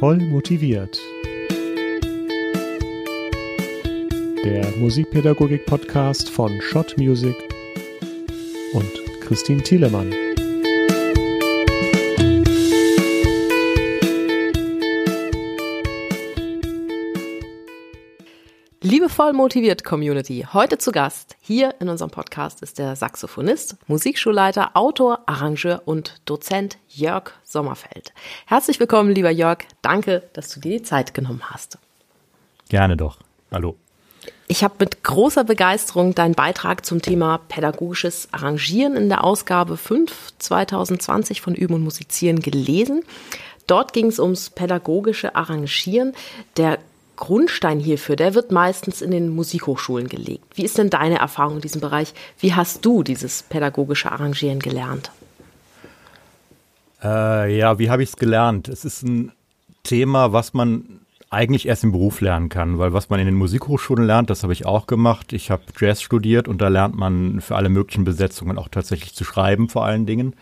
Voll motiviert. Der Musikpädagogik-Podcast von Schott Music und Christine Thielemann. Liebevoll motiviert Community. Heute zu Gast hier in unserem Podcast ist der Saxophonist, Musikschulleiter, Autor, Arrangeur und Dozent Jörg Sommerfeld. Herzlich willkommen, lieber Jörg. Danke, dass du dir die Zeit genommen hast. Gerne doch. Hallo. Ich habe mit großer Begeisterung deinen Beitrag zum Thema pädagogisches Arrangieren in der Ausgabe 5 2020 von Üben und Musizieren gelesen. Dort ging es ums pädagogische Arrangieren. Der Grundstein hierfür, der wird meistens in den Musikhochschulen gelegt. Wie ist denn deine Erfahrung in diesem Bereich? Wie hast du dieses pädagogische Arrangieren gelernt? Äh, ja, wie habe ich es gelernt? Es ist ein Thema, was man eigentlich erst im Beruf lernen kann, weil was man in den Musikhochschulen lernt, das habe ich auch gemacht. Ich habe Jazz studiert und da lernt man für alle möglichen Besetzungen auch tatsächlich zu schreiben vor allen Dingen.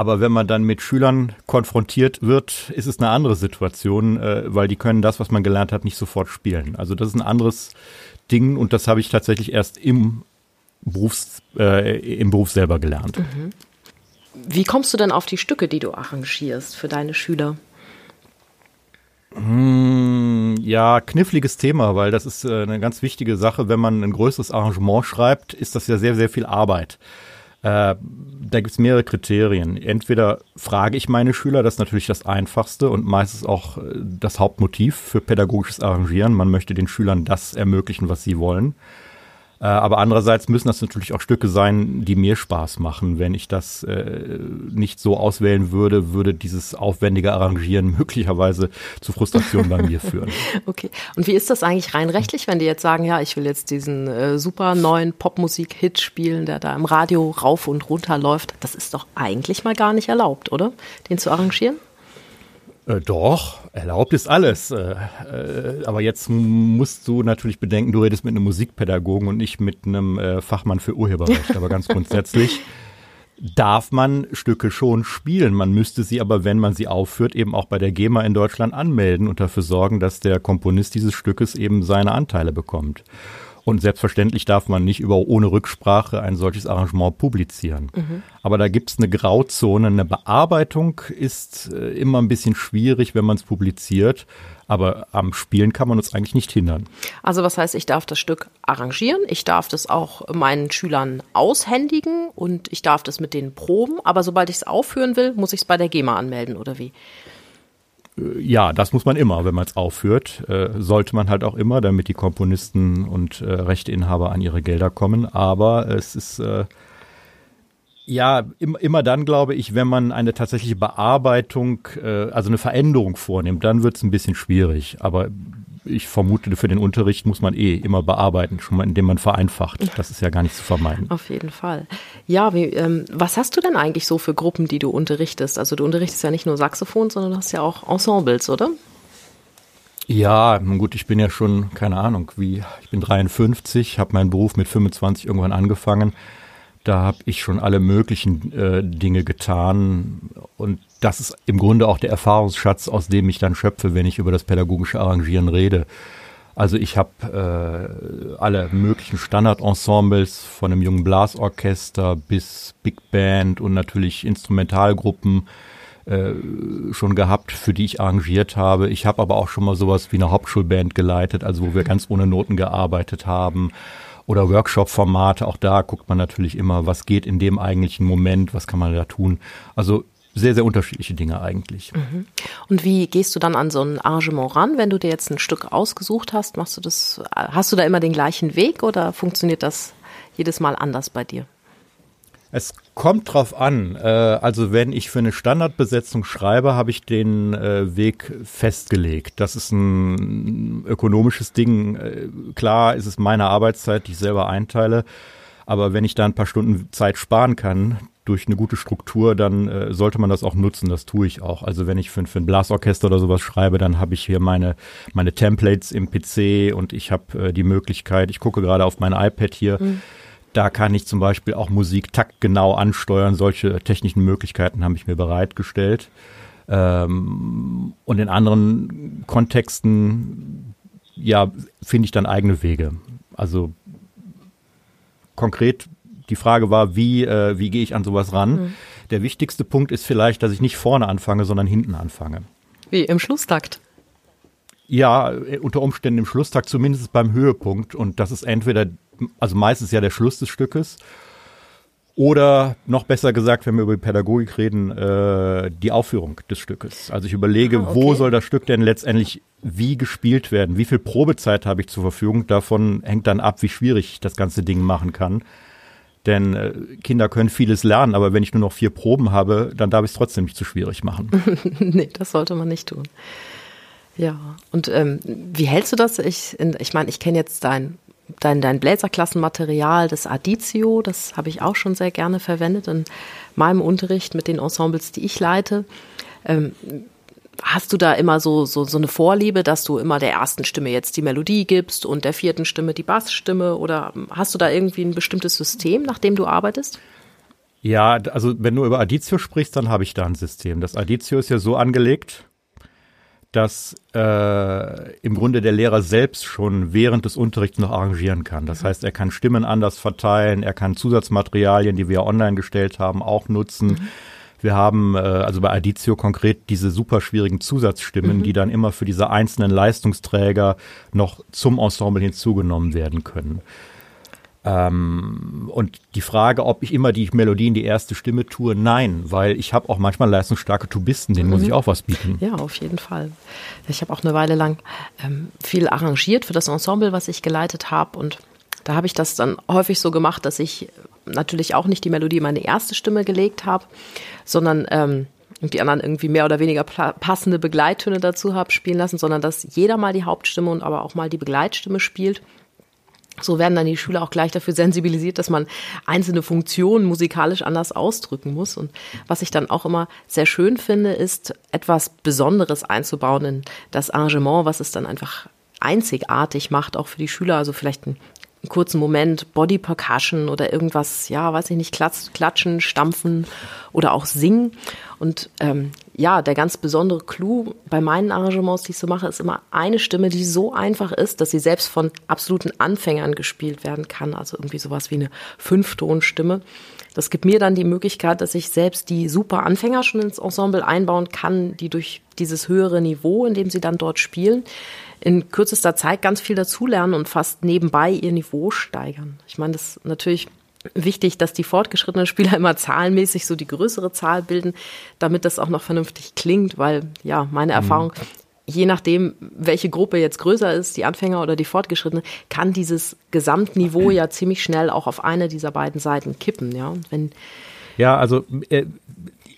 Aber wenn man dann mit Schülern konfrontiert wird, ist es eine andere Situation, äh, weil die können das, was man gelernt hat, nicht sofort spielen. Also das ist ein anderes Ding und das habe ich tatsächlich erst im, Berufs, äh, im Beruf selber gelernt. Mhm. Wie kommst du denn auf die Stücke, die du arrangierst für deine Schüler? Hm, ja, kniffliges Thema, weil das ist äh, eine ganz wichtige Sache. Wenn man ein größeres Arrangement schreibt, ist das ja sehr, sehr viel Arbeit. Äh, da gibt es mehrere Kriterien. Entweder frage ich meine Schüler, das ist natürlich das Einfachste und meistens auch äh, das Hauptmotiv für pädagogisches Arrangieren. Man möchte den Schülern das ermöglichen, was sie wollen. Äh, aber andererseits müssen das natürlich auch Stücke sein, die mir Spaß machen. Wenn ich das äh, nicht so auswählen würde, würde dieses aufwendige Arrangieren möglicherweise zu Frustration bei mir führen. Okay. Und wie ist das eigentlich rein rechtlich, wenn die jetzt sagen, ja, ich will jetzt diesen äh, super neuen Popmusik-Hit spielen, der da im Radio rauf und runter läuft? Das ist doch eigentlich mal gar nicht erlaubt, oder? Den zu arrangieren? Äh, doch, erlaubt ist alles. Äh, äh, aber jetzt musst du natürlich bedenken, du redest mit einem Musikpädagogen und nicht mit einem äh, Fachmann für Urheberrecht. aber ganz grundsätzlich darf man Stücke schon spielen. Man müsste sie aber, wenn man sie aufführt, eben auch bei der GEMA in Deutschland anmelden und dafür sorgen, dass der Komponist dieses Stückes eben seine Anteile bekommt. Und selbstverständlich darf man nicht über ohne Rücksprache ein solches Arrangement publizieren. Mhm. Aber da gibt es eine Grauzone. Eine Bearbeitung ist äh, immer ein bisschen schwierig, wenn man es publiziert. Aber am Spielen kann man uns eigentlich nicht hindern. Also was heißt, ich darf das Stück arrangieren, ich darf das auch meinen Schülern aushändigen und ich darf das mit denen proben. Aber sobald ich es aufführen will, muss ich es bei der GEMA anmelden oder wie? Äh, ja, das muss man immer, wenn man es aufführt. Äh, sollte man halt auch immer, damit die Komponisten und äh, Rechteinhaber an ihre Gelder kommen. Aber es ist äh, ja im, immer dann, glaube ich, wenn man eine tatsächliche Bearbeitung, äh, also eine Veränderung vornimmt, dann wird es ein bisschen schwierig. Aber ich vermute, für den Unterricht muss man eh immer bearbeiten, schon mal, indem man vereinfacht. Das ist ja gar nicht zu vermeiden. Auf jeden Fall. Ja, wie, ähm, was hast du denn eigentlich so für Gruppen, die du unterrichtest? Also du unterrichtest ja nicht nur Saxophon, sondern du hast ja auch Ensembles, oder? Ja, gut, ich bin ja schon, keine Ahnung, wie, ich bin 53, habe meinen Beruf mit 25 irgendwann angefangen. Da habe ich schon alle möglichen äh, Dinge getan und das ist im Grunde auch der Erfahrungsschatz, aus dem ich dann schöpfe, wenn ich über das pädagogische Arrangieren rede. Also ich habe äh, alle möglichen Standardensembles von einem jungen Blasorchester bis Big Band und natürlich Instrumentalgruppen äh, schon gehabt, für die ich arrangiert habe. Ich habe aber auch schon mal sowas wie eine Hauptschulband geleitet, also wo wir ganz ohne Noten gearbeitet haben. Oder Workshop-Formate, auch da guckt man natürlich immer, was geht in dem eigentlichen Moment, was kann man da tun. Also sehr, sehr unterschiedliche Dinge eigentlich. Mhm. Und wie gehst du dann an so ein Arrangement ran, wenn du dir jetzt ein Stück ausgesucht hast? Machst du das, hast du da immer den gleichen Weg oder funktioniert das jedes Mal anders bei dir? Es kommt drauf an. Äh, also wenn ich für eine Standardbesetzung schreibe, habe ich den äh, Weg festgelegt. Das ist ein ökonomisches Ding. Äh, klar ist es meine Arbeitszeit, die ich selber einteile. Aber wenn ich da ein paar Stunden Zeit sparen kann, durch eine gute Struktur, dann äh, sollte man das auch nutzen. Das tue ich auch. Also wenn ich für, für ein Blasorchester oder sowas schreibe, dann habe ich hier meine, meine Templates im PC und ich habe äh, die Möglichkeit, ich gucke gerade auf mein iPad hier, mhm. da kann ich zum Beispiel auch Musik taktgenau ansteuern. Solche technischen Möglichkeiten habe ich mir bereitgestellt. Ähm, und in anderen Kontexten, ja, finde ich dann eigene Wege. Also konkret die Frage war, wie, äh, wie gehe ich an sowas ran? Mhm. Der wichtigste Punkt ist vielleicht, dass ich nicht vorne anfange, sondern hinten anfange. Wie im Schlusstakt? Ja, äh, unter Umständen im Schlusstakt, zumindest beim Höhepunkt. Und das ist entweder, also meistens ja der Schluss des Stückes oder noch besser gesagt, wenn wir über die Pädagogik reden, äh, die Aufführung des Stückes. Also ich überlege, ah, okay. wo soll das Stück denn letztendlich wie gespielt werden? Wie viel Probezeit habe ich zur Verfügung? Davon hängt dann ab, wie schwierig ich das ganze Ding machen kann. Denn äh, Kinder können vieles lernen, aber wenn ich nur noch vier Proben habe, dann darf ich es trotzdem nicht zu schwierig machen. nee, das sollte man nicht tun. Ja, und ähm, wie hältst du das? Ich, in, ich meine, ich kenne jetzt dein, dein, dein Bläserklassenmaterial, das Aditio, das habe ich auch schon sehr gerne verwendet in meinem Unterricht mit den Ensembles, die ich leite. Ähm, Hast du da immer so, so, so eine Vorliebe, dass du immer der ersten Stimme jetzt die Melodie gibst und der vierten Stimme die Bassstimme? Oder hast du da irgendwie ein bestimmtes System, nach dem du arbeitest? Ja, also wenn du über Aditio sprichst, dann habe ich da ein System. Das Aditio ist ja so angelegt, dass äh, im Grunde der Lehrer selbst schon während des Unterrichts noch arrangieren kann. Das heißt, er kann Stimmen anders verteilen, er kann Zusatzmaterialien, die wir online gestellt haben, auch nutzen. Mhm. Wir haben äh, also bei Aditio konkret diese super schwierigen Zusatzstimmen, mhm. die dann immer für diese einzelnen Leistungsträger noch zum Ensemble hinzugenommen werden können. Ähm, und die Frage, ob ich immer die Melodie in die erste Stimme tue, nein, weil ich habe auch manchmal leistungsstarke Tubisten, denen mhm. muss ich auch was bieten. Ja, auf jeden Fall. Ich habe auch eine Weile lang ähm, viel arrangiert für das Ensemble, was ich geleitet habe und da habe ich das dann häufig so gemacht, dass ich natürlich auch nicht die Melodie in meine erste Stimme gelegt habe, sondern ähm, die anderen irgendwie mehr oder weniger passende Begleittöne dazu habe spielen lassen, sondern dass jeder mal die Hauptstimme und aber auch mal die Begleitstimme spielt. So werden dann die Schüler auch gleich dafür sensibilisiert, dass man einzelne Funktionen musikalisch anders ausdrücken muss. Und was ich dann auch immer sehr schön finde, ist etwas Besonderes einzubauen in das Arrangement, was es dann einfach einzigartig macht, auch für die Schüler. Also vielleicht ein einen kurzen Moment Body Percussion oder irgendwas, ja, weiß ich nicht, klatschen, stampfen oder auch singen. Und ähm, ja, der ganz besondere Clou bei meinen Arrangements, die ich so mache, ist immer eine Stimme, die so einfach ist, dass sie selbst von absoluten Anfängern gespielt werden kann. Also irgendwie sowas wie eine Fünftonstimme. Das gibt mir dann die Möglichkeit, dass ich selbst die super Anfänger schon ins Ensemble einbauen kann, die durch dieses höhere Niveau, in dem sie dann dort spielen, in kürzester Zeit ganz viel dazulernen und fast nebenbei ihr Niveau steigern. Ich meine, das ist natürlich wichtig, dass die fortgeschrittenen Spieler immer zahlenmäßig so die größere Zahl bilden, damit das auch noch vernünftig klingt, weil ja, meine mhm. Erfahrung, je nachdem, welche Gruppe jetzt größer ist, die Anfänger oder die Fortgeschrittene, kann dieses Gesamtniveau ja ziemlich schnell auch auf eine dieser beiden Seiten kippen, ja. Wenn ja, also äh,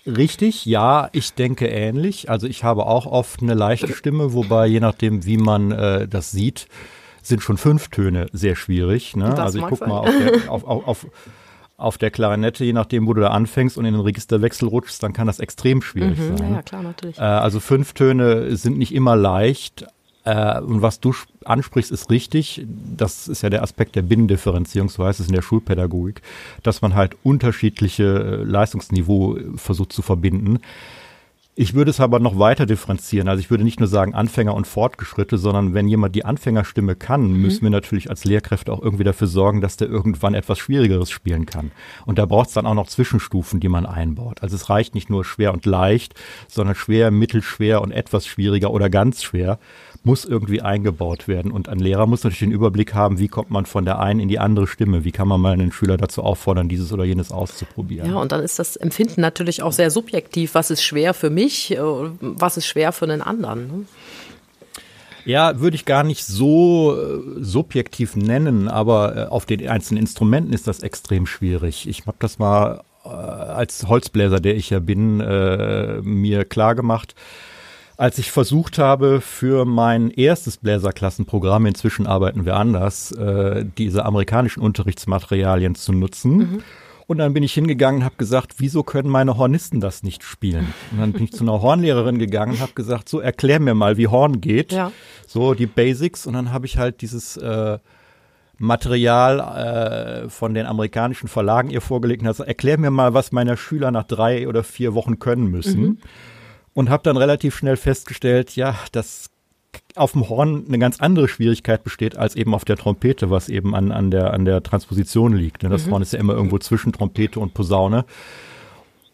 Richtig, ja, ich denke ähnlich. Also ich habe auch oft eine leichte Stimme, wobei je nachdem, wie man äh, das sieht, sind schon fünf Töne sehr schwierig. Ne? Also ich guck sein. mal auf der, auf, auf, auf, auf der Klarinette, je nachdem, wo du da anfängst und in den Registerwechsel rutschst, dann kann das extrem schwierig mhm, sein. Ja, klar, natürlich. Äh, also fünf Töne sind nicht immer leicht, äh, und was du ansprichst, ist richtig. Das ist ja der Aspekt der Binnendifferenzierung, so heißt es in der Schulpädagogik, dass man halt unterschiedliche äh, Leistungsniveau versucht zu verbinden. Ich würde es aber noch weiter differenzieren. Also ich würde nicht nur sagen Anfänger und Fortgeschritte, sondern wenn jemand die Anfängerstimme kann, mhm. müssen wir natürlich als Lehrkräfte auch irgendwie dafür sorgen, dass der irgendwann etwas Schwierigeres spielen kann. Und da braucht es dann auch noch Zwischenstufen, die man einbaut. Also es reicht nicht nur schwer und leicht, sondern schwer, mittelschwer und etwas schwieriger oder ganz schwer muss irgendwie eingebaut werden. Und ein Lehrer muss natürlich den Überblick haben, wie kommt man von der einen in die andere Stimme. Wie kann man mal einen Schüler dazu auffordern, dieses oder jenes auszuprobieren. Ja, und dann ist das Empfinden natürlich auch sehr subjektiv. Was ist schwer für mich? Äh, was ist schwer für einen anderen? Ne? Ja, würde ich gar nicht so äh, subjektiv nennen, aber äh, auf den einzelnen Instrumenten ist das extrem schwierig. Ich habe das mal als Holzbläser, der ich ja bin, mir klar gemacht als ich versucht habe, für mein erstes Bläserklassenprogramm, inzwischen arbeiten wir anders, äh, diese amerikanischen Unterrichtsmaterialien zu nutzen. Mhm. Und dann bin ich hingegangen und habe gesagt, wieso können meine Hornisten das nicht spielen? Und dann bin ich zu einer Hornlehrerin gegangen und habe gesagt, so erklär mir mal, wie Horn geht. Ja. So die Basics. Und dann habe ich halt dieses äh, Material äh, von den amerikanischen Verlagen ihr vorgelegt und hat gesagt, erklär mir mal, was meine Schüler nach drei oder vier Wochen können müssen. Mhm. Und habe dann relativ schnell festgestellt, ja, dass auf dem Horn eine ganz andere Schwierigkeit besteht als eben auf der Trompete, was eben an, an, der, an der Transposition liegt. Ne? Das mhm. Horn ist ja immer irgendwo zwischen Trompete und Posaune.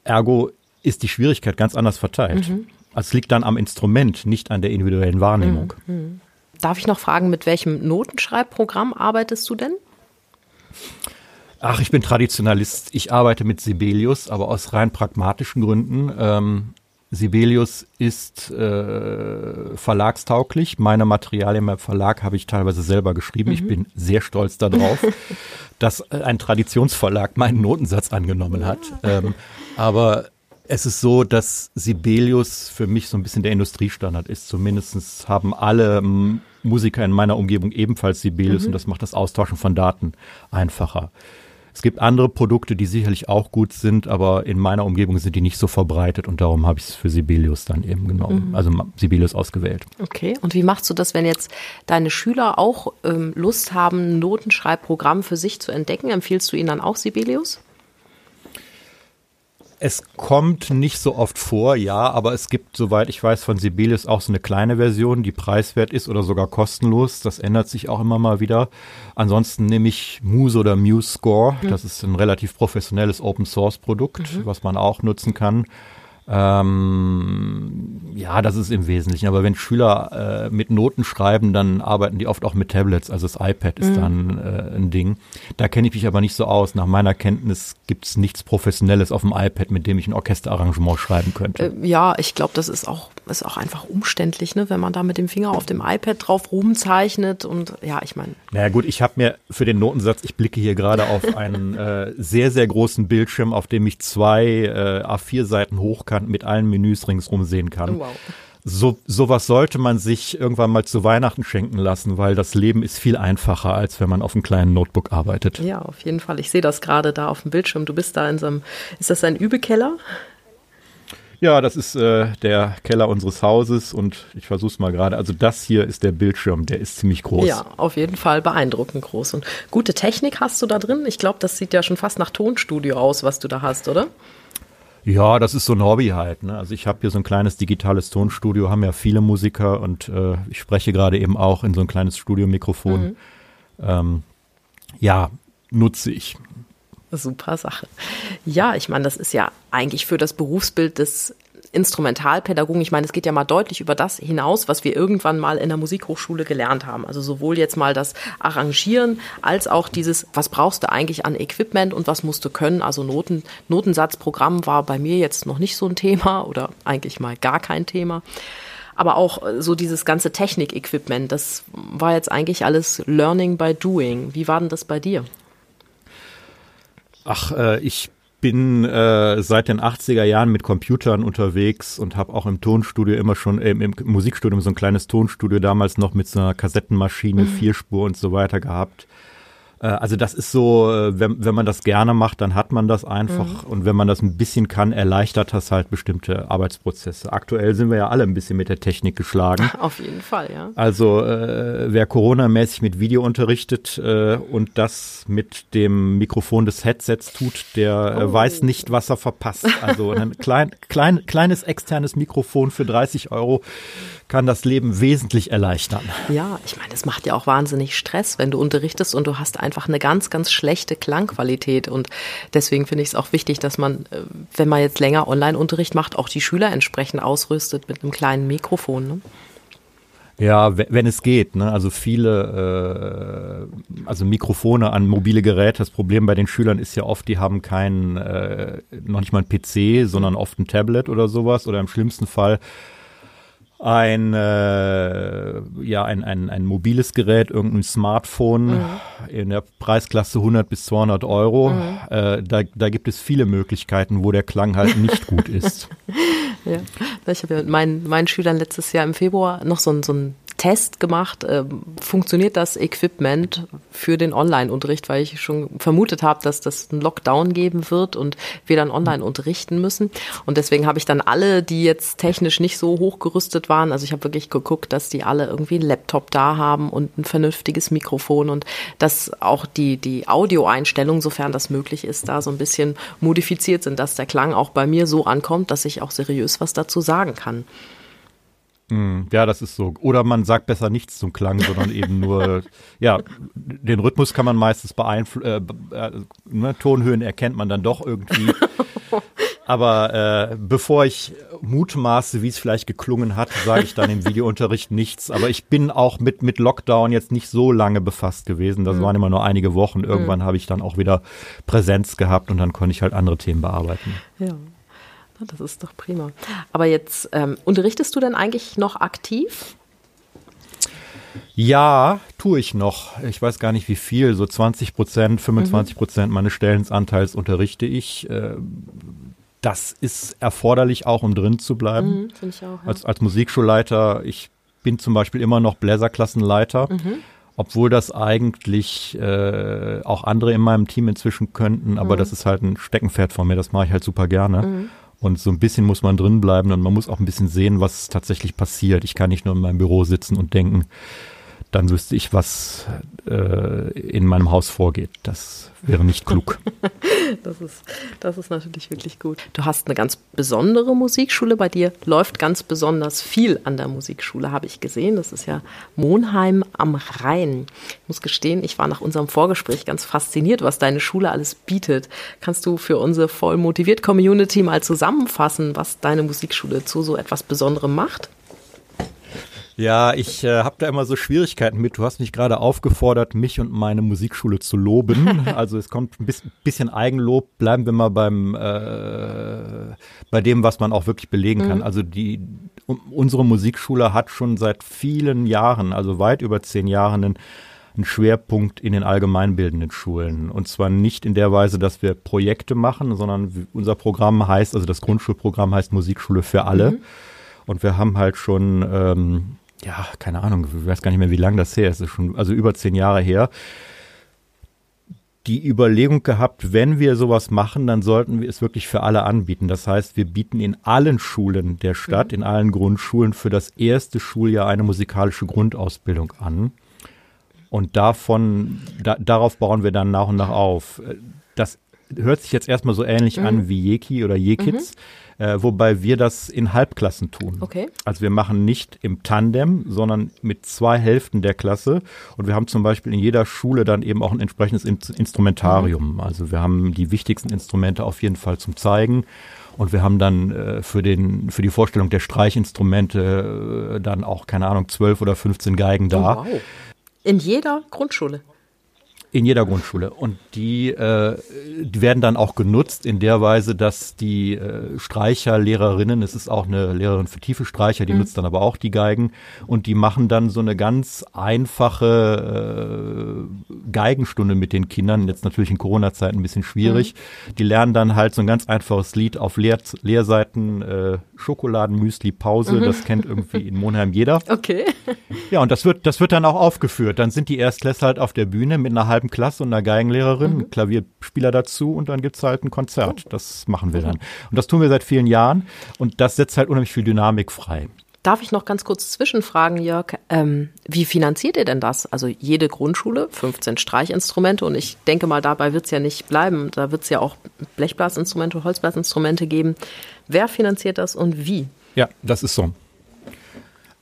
Ergo ist die Schwierigkeit ganz anders verteilt. Mhm. Also es liegt dann am Instrument, nicht an der individuellen Wahrnehmung. Mhm. mhm. Darf ich noch fragen, mit welchem Notenschreibprogramm arbeitest du denn? Ach, ich bin Traditionalist. Ich arbeite mit Sibelius, aber aus rein pragmatischen Gründen. Ähm, Sibelius ist äh, verlagstauglich. Meine Materialien beim Verlag habe ich teilweise selber geschrieben. Mhm. Ich bin sehr stolz darauf, dass ein Traditionsverlag meinen Notensatz angenommen hat. Ähm, aber es ist so, dass Sibelius für mich so ein bisschen der Industriestandard ist. Zumindest haben alle Musiker in meiner Umgebung ebenfalls Sibelius mhm. und das macht das Austauschen von Daten einfacher. Es gibt andere Produkte, die sicherlich auch gut sind, aber in meiner Umgebung sind die nicht so verbreitet und darum habe ich es für Sibelius dann eben genommen, mhm. also Sibelius ausgewählt. Okay, und wie machst du das, wenn jetzt deine Schüler auch ähm, Lust haben, ein Notenschreibprogramm für sich zu entdecken? Empfiehlst du ihnen dann auch Sibelius? Es kommt nicht so oft vor, ja, aber es gibt, soweit ich weiß, von Sibelius auch so eine kleine Version, die preiswert ist oder sogar kostenlos. Das ändert sich auch immer mal wieder. Ansonsten nehme ich Muse oder Muse Score. Mhm. Das ist ein relativ professionelles Open Source Produkt, mhm. was man auch nutzen kann. Ähm, ja, das ist im Wesentlichen. Aber wenn Schüler äh, mit Noten schreiben, dann arbeiten die oft auch mit Tablets. Also das iPad ist mhm. dann äh, ein Ding. Da kenne ich mich aber nicht so aus. Nach meiner Kenntnis gibt es nichts Professionelles auf dem iPad, mit dem ich ein Orchesterarrangement schreiben könnte. Äh, ja, ich glaube, das ist auch, ist auch einfach umständlich, ne? wenn man da mit dem Finger auf dem iPad drauf rumzeichnet. Und ja, ich meine. Naja gut, ich habe mir für den Notensatz, ich blicke hier gerade auf einen äh, sehr, sehr großen Bildschirm, auf dem ich zwei äh, A4-Seiten hoch kann mit allen Menüs ringsrum sehen kann. Wow. So, sowas sollte man sich irgendwann mal zu Weihnachten schenken lassen, weil das Leben ist viel einfacher, als wenn man auf einem kleinen Notebook arbeitet. Ja, auf jeden Fall. Ich sehe das gerade da auf dem Bildschirm. Du bist da in so einem, ist das ein Übekeller? Ja, das ist äh, der Keller unseres Hauses und ich versuche es mal gerade. Also das hier ist der Bildschirm, der ist ziemlich groß. Ja, auf jeden Fall beeindruckend groß. Und gute Technik hast du da drin? Ich glaube, das sieht ja schon fast nach Tonstudio aus, was du da hast, oder? Ja, das ist so ein Hobby halt. Ne? Also ich habe hier so ein kleines digitales Tonstudio, haben ja viele Musiker und äh, ich spreche gerade eben auch in so ein kleines Studiomikrofon. Mhm. Ähm, ja, nutze ich. Super Sache. Ja, ich meine, das ist ja eigentlich für das Berufsbild des Instrumentalpädagogen, ich meine, es geht ja mal deutlich über das hinaus, was wir irgendwann mal in der Musikhochschule gelernt haben. Also sowohl jetzt mal das Arrangieren als auch dieses, was brauchst du eigentlich an Equipment und was musst du können. Also Noten, Notensatzprogramm war bei mir jetzt noch nicht so ein Thema oder eigentlich mal gar kein Thema. Aber auch so dieses ganze Technik-Equipment, das war jetzt eigentlich alles Learning by Doing. Wie war denn das bei dir? Ach, äh, ich bin äh, seit den 80er Jahren mit Computern unterwegs und habe auch im Tonstudio immer schon, äh, im Musikstudium so ein kleines Tonstudio damals noch mit so einer Kassettenmaschine, mhm. Vierspur und so weiter gehabt. Äh, also das ist so, äh, wenn, wenn man das gerne macht, dann hat man das einfach. Mhm. Und wenn man das ein bisschen kann, erleichtert das halt bestimmte Arbeitsprozesse. Aktuell sind wir ja alle ein bisschen mit der Technik geschlagen. Auf jeden Fall, ja. Also äh, wer Corona-mäßig mit Video unterrichtet äh, und das mit dem Mikrofon des Headsets tut, der äh, oh. weiß nicht, was er verpasst. Also ein klein, klein, kleines externes Mikrofon für 30 Euro kann das Leben wesentlich erleichtern. Ja, ich meine, es macht ja auch wahnsinnig Stress, wenn du unterrichtest und du hast einfach eine ganz, ganz schlechte Klangqualität. Und deswegen finde ich es auch wichtig, dass man, äh, wenn man jetzt länger Online-Unterricht macht, auch die Schüler entsprechend ausrüstet mit einem kleinen Mikrofon. Ne? Ja, wenn es geht. Ne? Also viele, äh, also Mikrofone an mobile Geräte. Das Problem bei den Schülern ist ja oft, die haben keinen, äh, noch nicht mal ein PC, sondern oft ein Tablet oder sowas. Oder im schlimmsten Fall ein, äh, ja, ein, ein, ein mobiles Gerät, irgendein Smartphone mhm. in der Preisklasse 100 bis 200 Euro. Mhm. Äh, da, da gibt es viele Möglichkeiten, wo der Klang halt nicht gut ist. Ja, ich habe ja mit meinen, meinen Schülern letztes Jahr im Februar noch so ein, so ein Test gemacht, äh, funktioniert das Equipment für den Online-Unterricht, weil ich schon vermutet habe, dass das einen Lockdown geben wird und wir dann online unterrichten müssen. Und deswegen habe ich dann alle, die jetzt technisch nicht so hochgerüstet waren, also ich habe wirklich geguckt, dass die alle irgendwie einen Laptop da haben und ein vernünftiges Mikrofon und dass auch die, die Audioeinstellungen, sofern das möglich ist, da so ein bisschen modifiziert sind, dass der Klang auch bei mir so ankommt, dass ich auch seriös was dazu sagen kann. Hm, ja, das ist so. Oder man sagt besser nichts zum Klang, sondern eben nur, ja, den Rhythmus kann man meistens beeinflussen, äh, äh, ne, Tonhöhen erkennt man dann doch irgendwie. Aber äh, bevor ich mutmaße, wie es vielleicht geklungen hat, sage ich dann im Videounterricht nichts. Aber ich bin auch mit, mit Lockdown jetzt nicht so lange befasst gewesen. Das mhm. waren immer nur einige Wochen. Irgendwann mhm. habe ich dann auch wieder Präsenz gehabt und dann konnte ich halt andere Themen bearbeiten. Ja. Das ist doch prima. Aber jetzt ähm, unterrichtest du denn eigentlich noch aktiv? Ja, tue ich noch. Ich weiß gar nicht wie viel, so 20 Prozent, 25 Prozent mhm. meines Stellenanteils unterrichte ich. Äh, das ist erforderlich auch, um drin zu bleiben. Mhm, ich auch, ja. als, als Musikschulleiter, ich bin zum Beispiel immer noch Bläserklassenleiter. Mhm obwohl das eigentlich äh, auch andere in meinem Team inzwischen könnten, aber mhm. das ist halt ein Steckenpferd von mir, das mache ich halt super gerne. Mhm. Und so ein bisschen muss man drin bleiben und man muss auch ein bisschen sehen, was tatsächlich passiert. Ich kann nicht nur in meinem Büro sitzen und denken, dann wüsste ich, was äh, in meinem Haus vorgeht. Das wäre nicht klug. das, ist, das ist natürlich wirklich gut. Du hast eine ganz besondere Musikschule. Bei dir läuft ganz besonders viel an der Musikschule, habe ich gesehen. Das ist ja Monheim am Rhein. Ich muss gestehen, ich war nach unserem Vorgespräch ganz fasziniert, was deine Schule alles bietet. Kannst du für unsere voll motiviert Community mal zusammenfassen, was deine Musikschule zu so etwas Besonderem macht? Ja, ich äh, habe da immer so Schwierigkeiten mit. Du hast mich gerade aufgefordert, mich und meine Musikschule zu loben. Also es kommt ein bisschen Eigenlob. Bleiben wir mal beim äh, bei dem, was man auch wirklich belegen kann. Mhm. Also die unsere Musikschule hat schon seit vielen Jahren, also weit über zehn Jahren, einen, einen Schwerpunkt in den allgemeinbildenden Schulen. Und zwar nicht in der Weise, dass wir Projekte machen, sondern unser Programm heißt, also das Grundschulprogramm heißt Musikschule für alle. Mhm. Und wir haben halt schon ähm, ja, keine Ahnung, ich weiß gar nicht mehr, wie lange das her ist, ist schon, also über zehn Jahre her, die Überlegung gehabt, wenn wir sowas machen, dann sollten wir es wirklich für alle anbieten. Das heißt, wir bieten in allen Schulen der Stadt, mhm. in allen Grundschulen für das erste Schuljahr eine musikalische Grundausbildung an. Und davon, da, darauf bauen wir dann nach und nach auf. Das hört sich jetzt erstmal so ähnlich mhm. an wie Jeki oder Jekits. Mhm äh, wobei wir das in Halbklassen tun. Okay. Also wir machen nicht im Tandem, sondern mit zwei Hälften der Klasse. Und wir haben zum Beispiel in jeder Schule dann eben auch ein entsprechendes In Instrumentarium. Mhm. Also wir haben die wichtigsten Instrumente auf jeden Fall zum Zeigen. Und wir haben dann äh, für, den, für die Vorstellung der Streichinstrumente äh, dann auch, keine Ahnung, zwölf oder 15 Geigen da. Oh, wow. In jeder Grundschule? In jeder Grundschule. Und die, äh, die werden dann auch genutzt in der Weise, dass die äh, Streicherlehrerinnen, es ist auch eine Lehrerin für tiefe Streicher, die mhm. nutzt dann aber auch die Geigen und die machen dann so eine ganz einfache äh, Geigenstunde mit den Kindern. Jetzt natürlich in Corona-Zeiten ein bisschen schwierig. Mhm. Die lernen dann halt so ein ganz einfaches Lied auf Lehr Lehrseiten, äh, Schokoladenmüsli Pause, mhm. das kennt irgendwie in Monheim jeder. Okay. Ja, und das wird, das wird dann auch aufgeführt. Dann sind die Erstklässler halt auf der Bühne mit einer halben halben Klasse und einer Geigenlehrerin, mhm. Klavierspieler dazu und dann gibt's halt ein Konzert. Oh. Das machen wir dann. Und das tun wir seit vielen Jahren und das setzt halt unheimlich viel Dynamik frei. Darf ich noch ganz kurz zwischenfragen, Jörg? Ähm, wie finanziert ihr denn das? Also jede Grundschule, 15 Streichinstrumente und ich denke mal, dabei wird's ja nicht bleiben. Da wird's ja auch Blechblasinstrumente, Holzblasinstrumente geben. Wer finanziert das und wie? Ja, das ist so.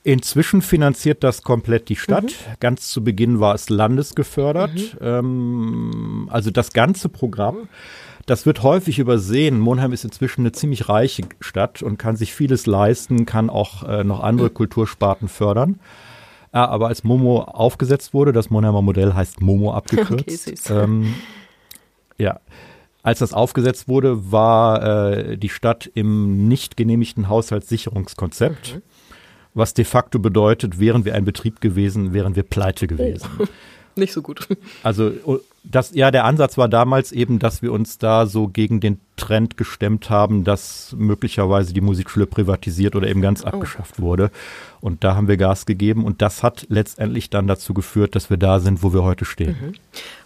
Inzwischen finanziert das komplett die Stadt. Mhm. Ganz zu Beginn war es landesgefördert. Mhm. Ähm, also das ganze Programm. Das wird häufig übersehen. Monheim ist inzwischen eine ziemlich reiche Stadt und kann sich vieles leisten, kann auch äh, noch andere Kultursparten fördern. Äh, aber als Momo aufgesetzt wurde, das Monheimer Modell heißt Momo abgekürzt. Okay, ähm, ja, als das aufgesetzt wurde, war äh, die Stadt im nicht genehmigten Haushaltssicherungskonzept. Mhm was de facto bedeutet, wären wir ein Betrieb gewesen, wären wir pleite gewesen. Oh. Nicht so gut. Also das, ja, der Ansatz war damals eben, dass wir uns da so gegen den Trend gestemmt haben, dass möglicherweise die Musikschule privatisiert oder eben ganz oh. abgeschafft wurde. Und da haben wir Gas gegeben und das hat letztendlich dann dazu geführt, dass wir da sind, wo wir heute stehen. Mhm.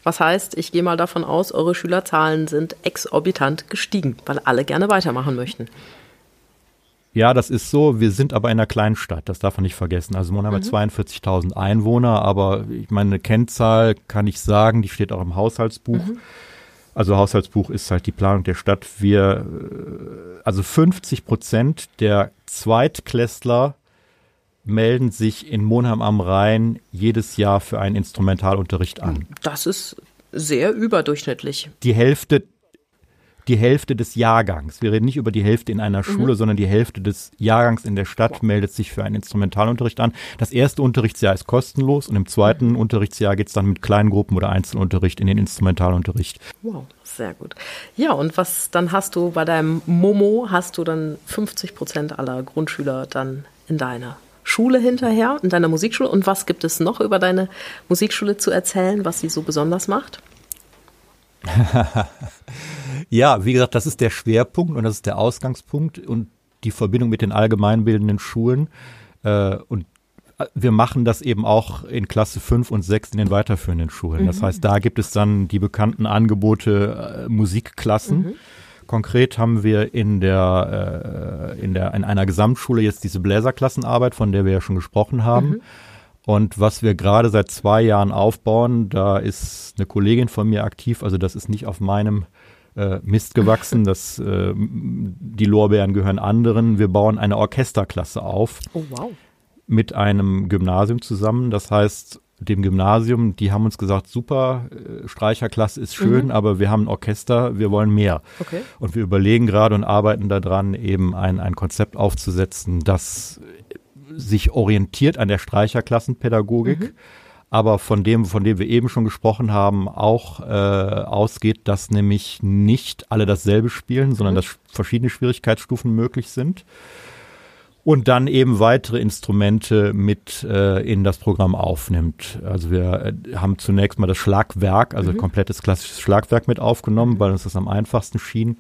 Was heißt, ich gehe mal davon aus, eure Schülerzahlen sind exorbitant gestiegen, weil alle gerne weitermachen möchten. Ja, das ist so. Wir sind aber in einer kleinen Stadt, das darf man nicht vergessen. Also haben mhm. 42.000 Einwohner, aber ich meine, eine Kennzahl kann ich sagen, die steht auch im Haushaltsbuch. Mhm. Also Haushaltsbuch ist halt die Planung der Stadt. Wir, äh, also 50 Prozent der Zweitklässler melden sich in Monheim am Rhein jedes Jahr für einen Instrumentalunterricht an. Das ist sehr überdurchschnittlich. Die Hälfte die Hälfte des Jahrgangs. Wir reden nicht über die Hälfte in einer mhm. Schule, sondern die Hälfte des Jahrgangs in der Stadt meldet sich für einen Instrumentalunterricht an. Das erste Unterrichtsjahr ist kostenlos und im zweiten mhm. Unterrichtsjahr geht es dann mit kleinen Gruppen oder Einzelunterricht in den Instrumentalunterricht. Wow, sehr gut. Ja, und was dann hast du bei deinem Momo, hast du dann 50 Prozent aller Grundschüler dann in deiner Schule hinterher, in deiner Musikschule. Und was gibt es noch über deine Musikschule zu erzählen, was sie so besonders macht? Ja, wie gesagt, das ist der Schwerpunkt und das ist der Ausgangspunkt und die Verbindung mit den allgemeinbildenden Schulen. Äh, und wir machen das eben auch in Klasse 5 und 6 in den weiterführenden Schulen. Mhm. Das heißt, da gibt es dann die bekannten Angebote äh, Musikklassen. Mhm. Konkret haben wir in der, äh, in der, in einer Gesamtschule jetzt diese Bläserklassenarbeit, von der wir ja schon gesprochen haben. Mhm. Und was wir gerade seit zwei Jahren aufbauen, da ist eine Kollegin von mir aktiv, also das ist nicht auf meinem äh, Mist gewachsen. Das, äh, die Lorbeeren gehören anderen. Wir bauen eine Orchesterklasse auf. Oh, wow. Mit einem Gymnasium zusammen. Das heißt, dem Gymnasium, die haben uns gesagt, super, äh, Streicherklasse ist schön, mhm. aber wir haben ein Orchester, wir wollen mehr. Okay. Und wir überlegen gerade und arbeiten daran, eben ein, ein Konzept aufzusetzen, das sich orientiert an der Streicherklassenpädagogik, mhm aber von dem, von dem wir eben schon gesprochen haben, auch äh, ausgeht, dass nämlich nicht alle dasselbe spielen, sondern mhm. dass verschiedene Schwierigkeitsstufen möglich sind. Und dann eben weitere Instrumente mit äh, in das Programm aufnimmt. Also wir äh, haben zunächst mal das Schlagwerk, also mhm. komplettes klassisches Schlagwerk mit aufgenommen, mhm. weil uns das am einfachsten schien.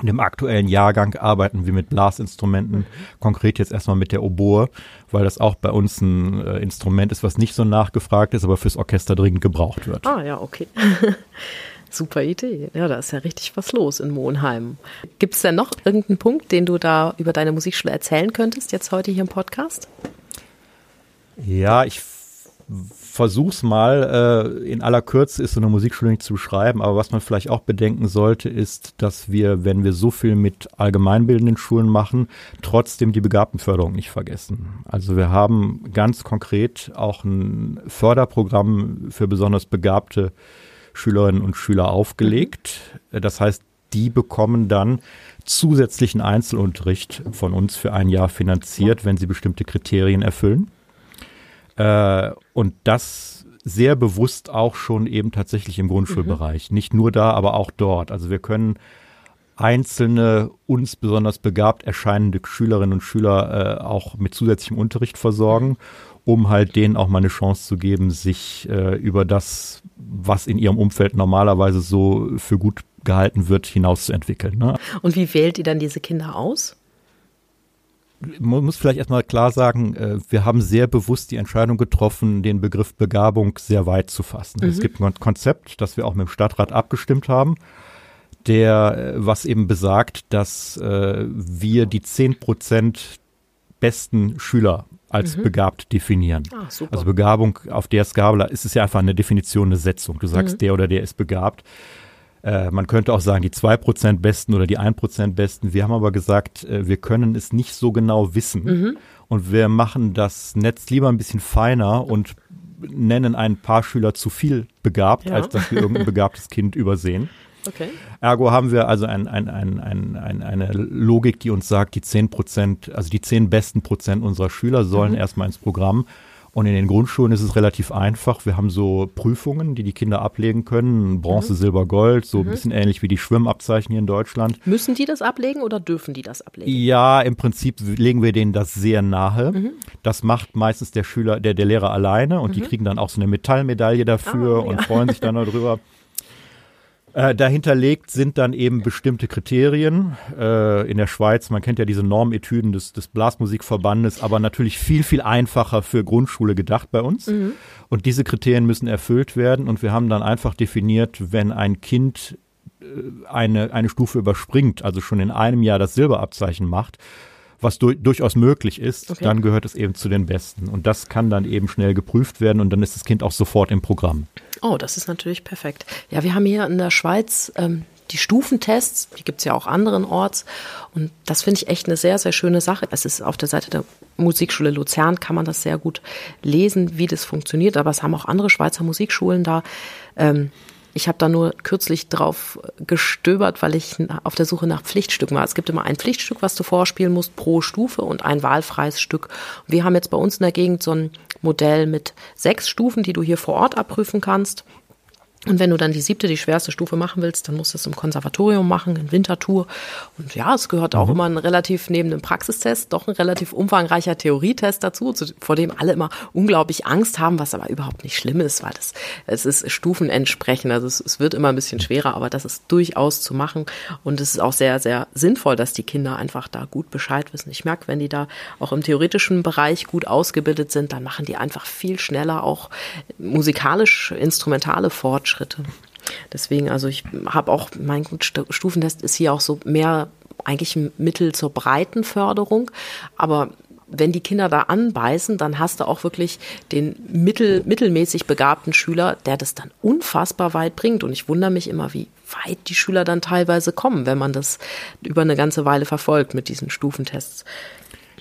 In dem aktuellen Jahrgang arbeiten wir mit Blasinstrumenten, konkret jetzt erstmal mit der Oboe, weil das auch bei uns ein äh, Instrument ist, was nicht so nachgefragt ist, aber fürs Orchester dringend gebraucht wird. Ah ja, okay. Super Idee. Ja, da ist ja richtig was los in Monheim. Gibt es denn noch irgendeinen Punkt, den du da über deine Musikschule erzählen könntest, jetzt heute hier im Podcast? Ja, ich versuch's mal, äh, in aller Kürze ist so eine Musikschule nicht zu beschreiben, aber was man vielleicht auch bedenken sollte, ist, dass wir, wenn wir so viel mit allgemeinbildenden Schulen machen, trotzdem die Begabtenförderung nicht vergessen. Also wir haben ganz konkret auch ein Förderprogramm für besonders begabte Schülerinnen und Schüler aufgelegt. Das heißt, die bekommen dann zusätzlichen Einzelunterricht von uns für ein Jahr finanziert, wenn sie bestimmte Kriterien erfüllen. Äh, und das sehr bewusst auch schon eben tatsächlich im Grundschulbereich. Mhm. Nicht nur da, aber auch dort. Also wir können einzelne uns besonders begabt erscheinende Schülerinnen und Schüler äh, auch mit zusätzlichem Unterricht versorgen, um halt denen auch mal eine Chance zu geben, sich äh, über das, was in ihrem Umfeld normalerweise so für gut gehalten wird, hinauszuentwickeln. Ne? Und wie wählt ihr dann diese Kinder aus? Man muss vielleicht erstmal klar sagen, äh, wir haben sehr bewusst die Entscheidung getroffen, den Begriff Begabung sehr weit zu fassen. Mhm. Es gibt ein Konzept, das wir auch mit dem Stadtrat abgestimmt haben, der, äh, was eben besagt, dass äh, wir die zehn Prozent besten Schüler als mhm. begabt definieren. Ah, also Begabung auf der Skala ist es ja einfach eine Definition, eine Setzung. Du sagst, mhm. der oder der ist begabt. Äh, man könnte auch sagen, die zwei Prozent Besten oder die ein Prozent Besten. Wir haben aber gesagt, äh, wir können es nicht so genau wissen. Mhm. Und wir machen das Netz lieber ein bisschen feiner und nennen ein paar Schüler zu viel begabt, ja. als dass wir irgendein begabtes Kind übersehen. Okay. Ergo haben wir also ein, ein, ein, ein, eine Logik, die uns sagt, die zehn Prozent, also die zehn besten Prozent unserer Schüler sollen mhm. erstmal ins Programm Und in den Grundschulen ist es relativ einfach. Wir haben so Prüfungen, die die Kinder ablegen können. Bronze, mhm. Silber, Gold, so mhm. ein bisschen ähnlich wie die Schwimmabzeichen hier in Deutschland. Müssen die das ablegen oder dürfen die das ablegen? Ja, im Prinzip legen wir denen das sehr nahe. Mhm. Das macht meistens der Schüler, der, der Lehrer alleine und die mhm. kriegen dann auch so eine Metallmedaille dafür ah, ja. und freuen sich dann darüber. Äh, dahinterlegt sind dann eben bestimmte Kriterien. Äh, in der Schweiz, man kennt ja diese Normetüden des, des Blasmusikverbandes, aber natürlich viel, viel einfacher für Grundschule gedacht bei uns. Mhm. Und diese Kriterien müssen erfüllt werden. Und wir haben dann einfach definiert, wenn ein Kind äh, eine, eine Stufe überspringt, also schon in einem Jahr das Silberabzeichen macht, was du durchaus möglich ist, okay. dann gehört es eben zu den Besten. Und das kann dann eben schnell geprüft werden und dann ist das Kind auch sofort im Programm. Oh, das ist natürlich perfekt. Ja, wir haben hier in der Schweiz ähm, die Stufentests, die gibt es ja auch anderenorts. Und das finde ich echt eine sehr, sehr schöne Sache. Es ist auf der Seite der Musikschule Luzern, kann man das sehr gut lesen, wie das funktioniert. Aber es haben auch andere Schweizer Musikschulen da. Ähm, ich habe da nur kürzlich drauf gestöbert, weil ich auf der Suche nach Pflichtstücken war. Es gibt immer ein Pflichtstück, was du vorspielen musst pro Stufe und ein wahlfreies Stück. Wir haben jetzt bei uns in der Gegend so ein Modell mit sechs Stufen, die du hier vor Ort abprüfen kannst. Und wenn du dann die siebte, die schwerste Stufe machen willst, dann musst du es im Konservatorium machen, in Wintertour. Und ja, es gehört auch mhm. immer ein relativ neben dem Praxistest, doch ein relativ umfangreicher Theorietest dazu, vor dem alle immer unglaublich Angst haben, was aber überhaupt nicht schlimm ist, weil das, es ist stufenentsprechend. Also es, es wird immer ein bisschen schwerer, aber das ist durchaus zu machen. Und es ist auch sehr, sehr sinnvoll, dass die Kinder einfach da gut Bescheid wissen. Ich merke, wenn die da auch im theoretischen Bereich gut ausgebildet sind, dann machen die einfach viel schneller auch musikalisch instrumentale Fortschritte Fortschritte. Deswegen, also ich habe auch, mein gut, Stufentest ist hier auch so mehr eigentlich ein Mittel zur breiten Förderung, aber wenn die Kinder da anbeißen, dann hast du auch wirklich den mittel, mittelmäßig begabten Schüler, der das dann unfassbar weit bringt. Und ich wundere mich immer, wie weit die Schüler dann teilweise kommen, wenn man das über eine ganze Weile verfolgt mit diesen Stufentests.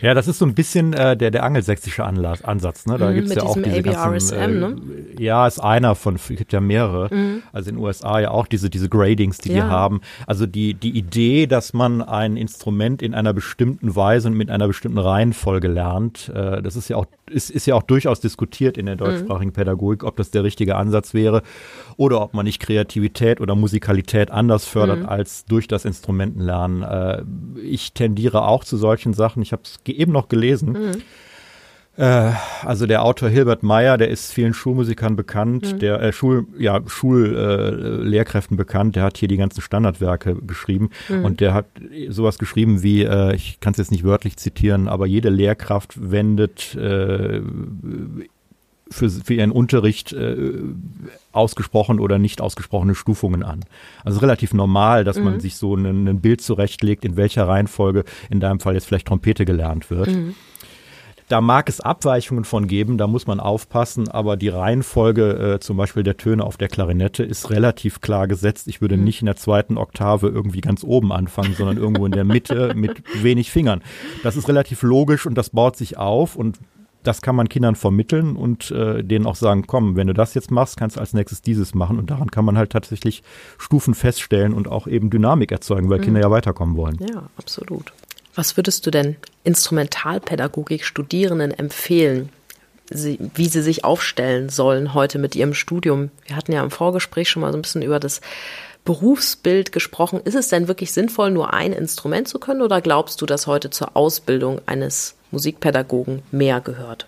Ja, das ist so ein bisschen äh, der, der angelsächsische Anlass, Ansatz. Ne? Da mhm, gibt's ja auch diese ganzen, äh, ne? Ja, ist einer von, es gibt ja mehrere. Mhm. Also in den USA ja auch diese, diese Gradings, die ja. die haben. Also die, die Idee, dass man ein Instrument in einer bestimmten Weise und mit einer bestimmten Reihenfolge lernt, äh, das ist ja auch, ist, ist ja auch durchaus diskutiert in der mhm. deutschsprachigen mhm. Pädagogik, ob das der richtige Ansatz wäre oder ob man nicht Kreativität oder Musikalität anders fördert mhm. als durch das Instrumentenlernen. Äh, ich tendiere auch zu solchen Sachen. Ich habe es eben noch gelesen. Mhm. Äh, also der Autor Hilbert Meyer, der ist vielen Schulmusikern bekannt, mhm. der äh, Schul, ja, Schullehrkräften äh, bekannt, der hat hier die ganzen Standardwerke geschrieben mhm. und der hat sowas geschrieben wie, äh, ich kann es jetzt nicht wörtlich zitieren, aber jede Lehrkraft wendet äh, für, für ihren Unterricht äh, ausgesprochen oder nicht ausgesprochene Stufungen an. Also relativ normal, dass mhm. man sich so ein, ein, Bild zurechtlegt, in welcher Reihenfolge in deinem Fall jetzt vielleicht Trompete gelernt wird. Mhm. Da mag es Abweichungen von geben, da muss man aufpassen, aber die Reihenfolge äh, zum Beispiel der Töne auf der Klarinette ist relativ klar gesetzt. Ich würde mhm. nicht in der zweiten Oktave irgendwie ganz oben anfangen, sondern irgendwo in der Mitte mit wenig Fingern. Das ist relativ logisch und das baut sich auf und das kann man Kindern vermitteln und äh, denen auch sagen, komm, wenn du das jetzt machst, kannst du als nächstes dieses machen. Und daran kann man halt tatsächlich Stufen feststellen und auch eben Dynamik erzeugen, weil mhm. Kinder ja weiterkommen wollen. Ja, absolut. Was würdest du denn Instrumentalpädagogik-Studierenden empfehlen, sie, wie sie sich aufstellen sollen heute mit ihrem Studium? Wir hatten ja im Vorgespräch schon mal so ein bisschen über das Berufsbild gesprochen. Ist es denn wirklich sinnvoll, nur ein Instrument zu können oder glaubst du, dass heute zur Ausbildung eines Musikpädagogen mehr gehört?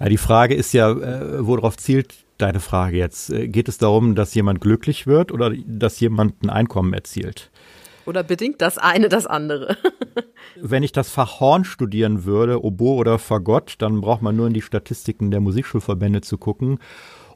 Die Frage ist ja, äh, worauf zielt deine Frage jetzt? Äh, geht es darum, dass jemand glücklich wird oder dass jemand ein Einkommen erzielt? Oder bedingt das eine das andere? Wenn ich das Fach Horn studieren würde, Oboe oder Fagott, dann braucht man nur in die Statistiken der Musikschulverbände zu gucken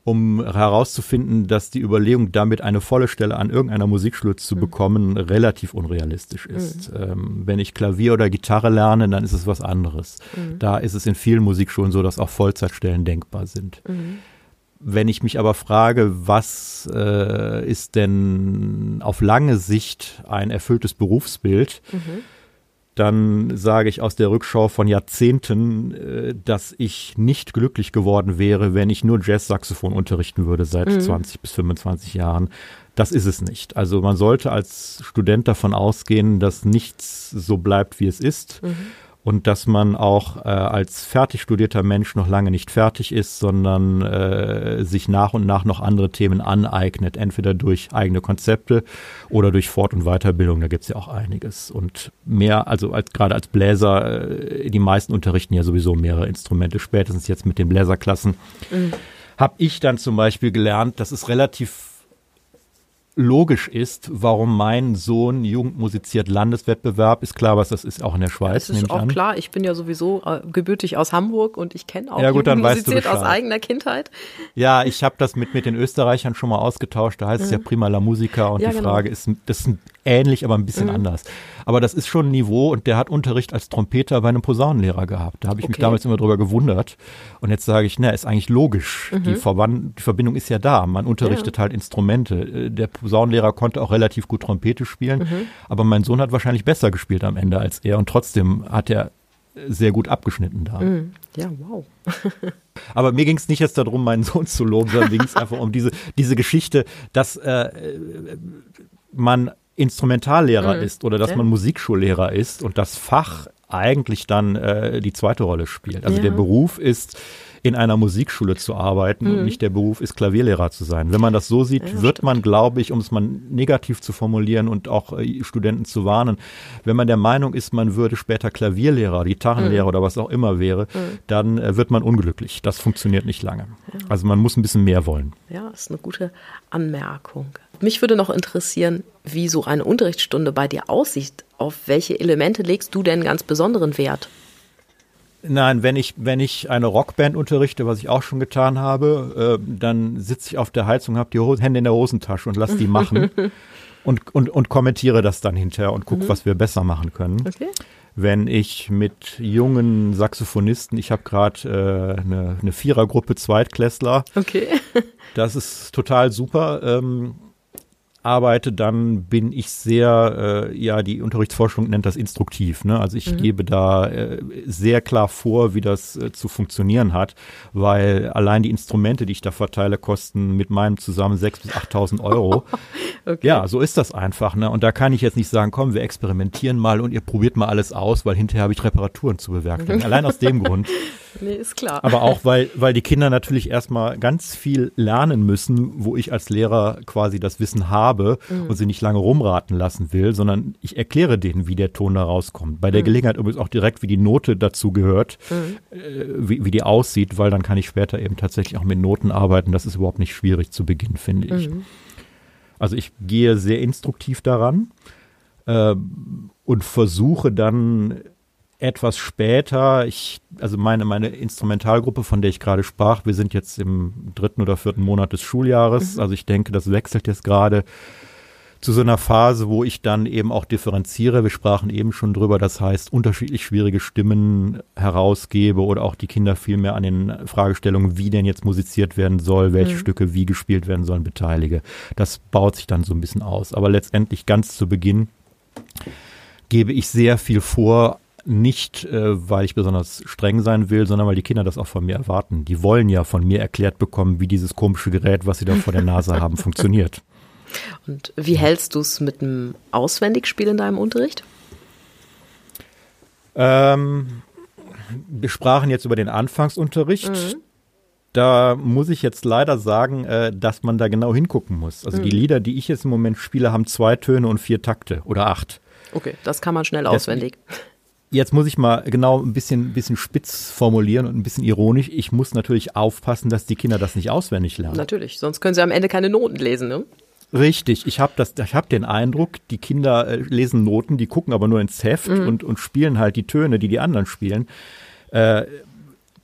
um herauszufinden, dass die Überlegung, damit eine volle Stelle an irgendeiner Musikschule zu mhm. bekommen, relativ unrealistisch ist. Mhm. Ähm, wenn ich Klavier oder Gitarre lerne, dann ist es was anderes. Mhm. Da ist es in vielen Musikschulen so, dass auch Vollzeitstellen denkbar sind. Mhm. Wenn ich mich aber frage, was äh, ist denn auf lange Sicht ein erfülltes Berufsbild, mhm dann sage ich aus der Rückschau von Jahrzehnten, äh, dass ich nicht glücklich geworden wäre, wenn ich nur Jazz-Saxophon unterrichten würde seit mhm. 20 bis 25 Jahren. Das ist es nicht. Also man sollte als Student davon ausgehen, dass nichts so bleibt, wie es ist. Mhm. Und dass man auch äh, als fertig studierter Mensch noch lange nicht fertig ist, sondern äh, sich nach und nach noch andere Themen aneignet, entweder durch eigene Konzepte oder durch Fort- und Weiterbildung, da gibt's ja auch einiges. Und mehr, also als, gerade als Bläser, äh, die meisten unterrichten ja sowieso mehrere Instrumente, spätestens jetzt mit den Bläserklassen. Mhm. Habe ich dann zum Beispiel gelernt, dass es relativ logisch ist, warum mein Sohn Jugend musiziert Landeswettbewerb. Ist klar, was das ist, auch in der Schweiz. Das ist auch an. klar. Ich bin ja sowieso äh, gebürtig aus Hamburg und ich kenne auch ja, gut, Jugend musiziert aus eigener Kindheit. Ja, ich habe das mit, mit den Österreichern schon mal ausgetauscht. Da heißt mhm. es ja prima la Musica und ja, die genau. Frage ist, das ist ähnlich, aber ein bisschen mhm. anders. Aber das ist schon ein Niveau und der hat Unterricht als Trompeter bei einem Posaunenlehrer gehabt. Da habe ich okay. mich damals immer drüber gewundert. Und jetzt sage ich, na, ist eigentlich logisch. Mhm. Die, Verband, die Verbindung ist ja da. Man unterrichtet ja. halt Instrumente. Äh, der Posaunenlehrer konnte auch relativ gut Trompete spielen, mhm. aber mein Sohn hat wahrscheinlich besser gespielt am Ende als er und trotzdem hat er sehr gut abgeschnitten da. Mhm. Ja, wow. Aber mir ging es nicht jetzt darum, meinen Sohn zu loben, sondern mir ging es einfach um diese, diese Geschichte, dass äh, man Instrumentallehrer mhm. ist oder dass ja. man Musikschullehrer ist und das Fach eigentlich dann äh, die zweite Rolle spielt. Also ja. der Beruf ist in einer Musikschule zu arbeiten mhm. und nicht der Beruf ist Klavierlehrer zu sein. Wenn man das so sieht, ja, wird stimmt. man, glaube ich, um es mal negativ zu formulieren und auch äh, Studenten zu warnen, wenn man der Meinung ist, man würde später Klavierlehrer, Gitarrenlehrer mhm. oder was auch immer wäre, mhm. dann äh, wird man unglücklich. Das funktioniert nicht lange. Ja. Also man muss ein bisschen mehr wollen. Ja, das ist eine gute Anmerkung. Mich würde noch interessieren, wie so eine Unterrichtsstunde bei dir aussieht. Auf welche Elemente legst du denn ganz besonderen Wert? Nein, wenn ich, wenn ich eine Rockband unterrichte, was ich auch schon getan habe, äh, dann sitze ich auf der Heizung, habe die Hose, Hände in der Hosentasche und lass die machen und, und, und kommentiere das dann hinterher und gucke, mhm. was wir besser machen können. Okay. Wenn ich mit jungen Saxophonisten, ich habe gerade äh, eine, eine Vierergruppe Zweitklässler. Okay. das ist total super. Ähm, arbeite, dann bin ich sehr, äh, ja, die Unterrichtsforschung nennt das instruktiv. Ne? Also ich mhm. gebe da äh, sehr klar vor, wie das äh, zu funktionieren hat, weil allein die Instrumente, die ich da verteile, kosten mit meinem zusammen 6.000 bis 8.000 Euro. okay. Ja, so ist das einfach. Ne? Und da kann ich jetzt nicht sagen, komm, wir experimentieren mal und ihr probiert mal alles aus, weil hinterher habe ich Reparaturen zu bewerkstelligen. allein aus dem Grund. Nee, ist klar. Aber auch, weil, weil die Kinder natürlich erstmal ganz viel lernen müssen, wo ich als Lehrer quasi das Wissen habe mhm. und sie nicht lange rumraten lassen will, sondern ich erkläre denen, wie der Ton da rauskommt. Bei der mhm. Gelegenheit übrigens auch direkt, wie die Note dazu gehört, mhm. äh, wie, wie die aussieht, weil dann kann ich später eben tatsächlich auch mit Noten arbeiten. Das ist überhaupt nicht schwierig zu Beginn, finde ich. Mhm. Also ich gehe sehr instruktiv daran äh, und versuche dann etwas später, ich, also meine, meine Instrumentalgruppe, von der ich gerade sprach, wir sind jetzt im dritten oder vierten Monat des Schuljahres. Mhm. Also ich denke, das wechselt jetzt gerade zu so einer Phase, wo ich dann eben auch differenziere. Wir sprachen eben schon drüber, das heißt, unterschiedlich schwierige Stimmen herausgebe oder auch die Kinder viel mehr an den Fragestellungen, wie denn jetzt musiziert werden soll, welche mhm. Stücke wie gespielt werden sollen, beteilige. Das baut sich dann so ein bisschen aus. Aber letztendlich ganz zu Beginn gebe ich sehr viel vor, nicht, äh, weil ich besonders streng sein will, sondern weil die Kinder das auch von mir erwarten. Die wollen ja von mir erklärt bekommen, wie dieses komische Gerät, was sie da vor der Nase haben, funktioniert. Und wie hältst du es mit dem Auswendigspiel in deinem Unterricht? Ähm, wir sprachen jetzt über den Anfangsunterricht. Mhm. Da muss ich jetzt leider sagen, äh, dass man da genau hingucken muss. Also mhm. die Lieder, die ich jetzt im Moment spiele, haben zwei Töne und vier Takte oder acht. Okay, das kann man schnell auswendig. Jetzt muss ich mal genau ein bisschen, bisschen spitz formulieren und ein bisschen ironisch. Ich muss natürlich aufpassen, dass die Kinder das nicht auswendig lernen. Natürlich, sonst können sie am Ende keine Noten lesen, ne? Richtig, ich habe das, ich habe den Eindruck, die Kinder äh, lesen Noten, die gucken aber nur ins Heft mhm. und, und spielen halt die Töne, die die anderen spielen. Äh,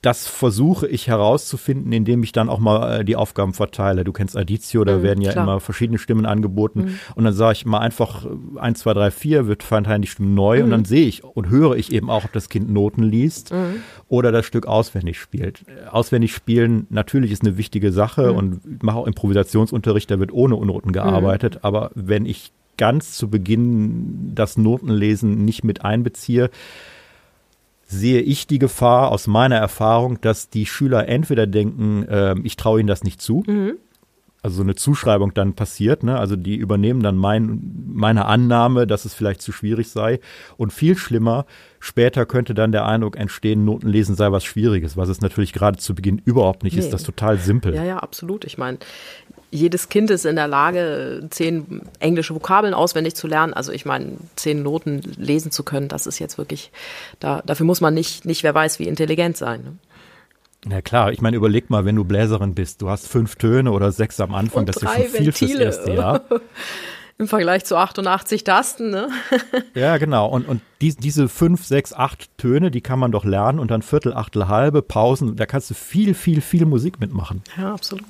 das versuche ich herauszufinden, indem ich dann auch mal äh, die Aufgaben verteile. Du kennst Aditio, da mhm, werden ja klar. immer verschiedene Stimmen angeboten. Mhm. Und dann sage ich mal einfach äh, eins, zwei, drei, vier, wird verteilen die Stimmen neu mhm. und dann sehe ich und höre ich eben auch, ob das Kind Noten liest mhm. oder das Stück auswendig spielt. Auswendig spielen natürlich ist eine wichtige Sache mhm. und ich mache auch Improvisationsunterricht, da wird ohne Noten gearbeitet. Aber wenn ich ganz zu Beginn das Notenlesen nicht mit einbeziehe, sehe ich die Gefahr aus meiner Erfahrung, dass die Schüler entweder denken, äh, ich traue ihnen das nicht zu, mhm. Also so eine Zuschreibung dann passiert. Ne? Also die übernehmen dann mein, meine Annahme, dass es vielleicht zu schwierig sei. Und viel schlimmer, später könnte dann der Eindruck entstehen, Notenlesen sei was Schwieriges, was es natürlich gerade zu Beginn überhaupt nicht nee. ist. Das ist total simpel. Ja, ja, absolut. Ich meine, jedes Kind ist in der Lage, zehn englische Vokabeln auswendig zu lernen. Also ich meine, zehn Noten lesen zu können, das ist jetzt wirklich, da, dafür muss man nicht, nicht wer weiß, wie intelligent sein. Ne? Na klar, ich meine, überleg mal, wenn du Bläserin bist, du hast fünf Töne oder sechs am Anfang, Und das ist schon viel fürs erste Jahr. Im Vergleich zu 88 Tasten, ne? ja, genau. Und, und die, diese fünf, sechs, acht Töne, die kann man doch lernen und dann Viertel, Achtel, Halbe, Pausen, da kannst du viel, viel, viel Musik mitmachen. Ja, absolut.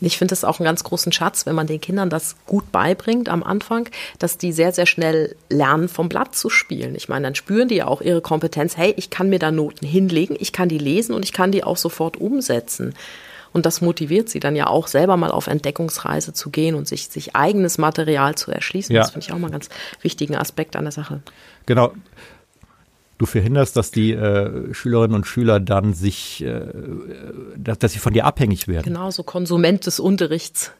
Und ich finde das auch einen ganz großen Schatz, wenn man den Kindern das gut beibringt am Anfang, dass die sehr, sehr schnell lernen, vom Blatt zu spielen. Ich meine, dann spüren die ja auch ihre Kompetenz, hey, ich kann mir da Noten hinlegen, ich kann die lesen und ich kann die auch sofort umsetzen. Und das motiviert sie dann ja auch selber mal auf Entdeckungsreise zu gehen und sich, sich eigenes Material zu erschließen. Ja. Das finde ich auch mal einen ganz wichtigen Aspekt an der Sache. Genau. Du verhinderst, dass die äh, Schülerinnen und Schüler dann sich, äh, dass, dass sie von dir abhängig werden. Genau, so Konsument des Unterrichts.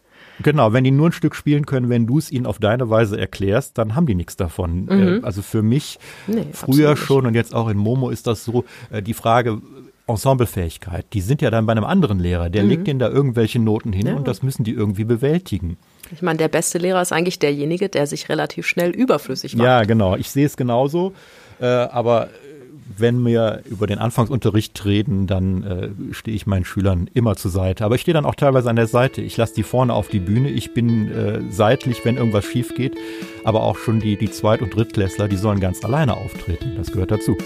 Genau, wenn die nur ein Stück spielen können, wenn du es ihnen auf deine Weise erklärst, dann haben die nichts davon. Mhm. Äh, also für mich nee, früher schon und jetzt auch in Momo ist das so, äh, die Frage, Ensemblefähigkeit, die sind ja dann bei einem anderen Lehrer, der mhm. legt denen da irgendwelche Noten hin ja. und das müssen die irgendwie bewältigen. Ich meine, der beste Lehrer ist eigentlich derjenige, der sich relativ schnell überflüssig macht. Ja, genau. Ich sehe es genauso. Äh, aber wenn wir über den Anfangsunterricht reden, dann äh, stehe ich meinen Schülern immer zur Seite. Aber ich stehe dann auch teilweise an der Seite. Ich lasse die vorne auf die Bühne. Ich bin äh, seitlich, wenn irgendwas schief geht. Aber auch schon die, die Zweit- und Drittklässler, die sollen ganz alleine auftreten. Das gehört dazu.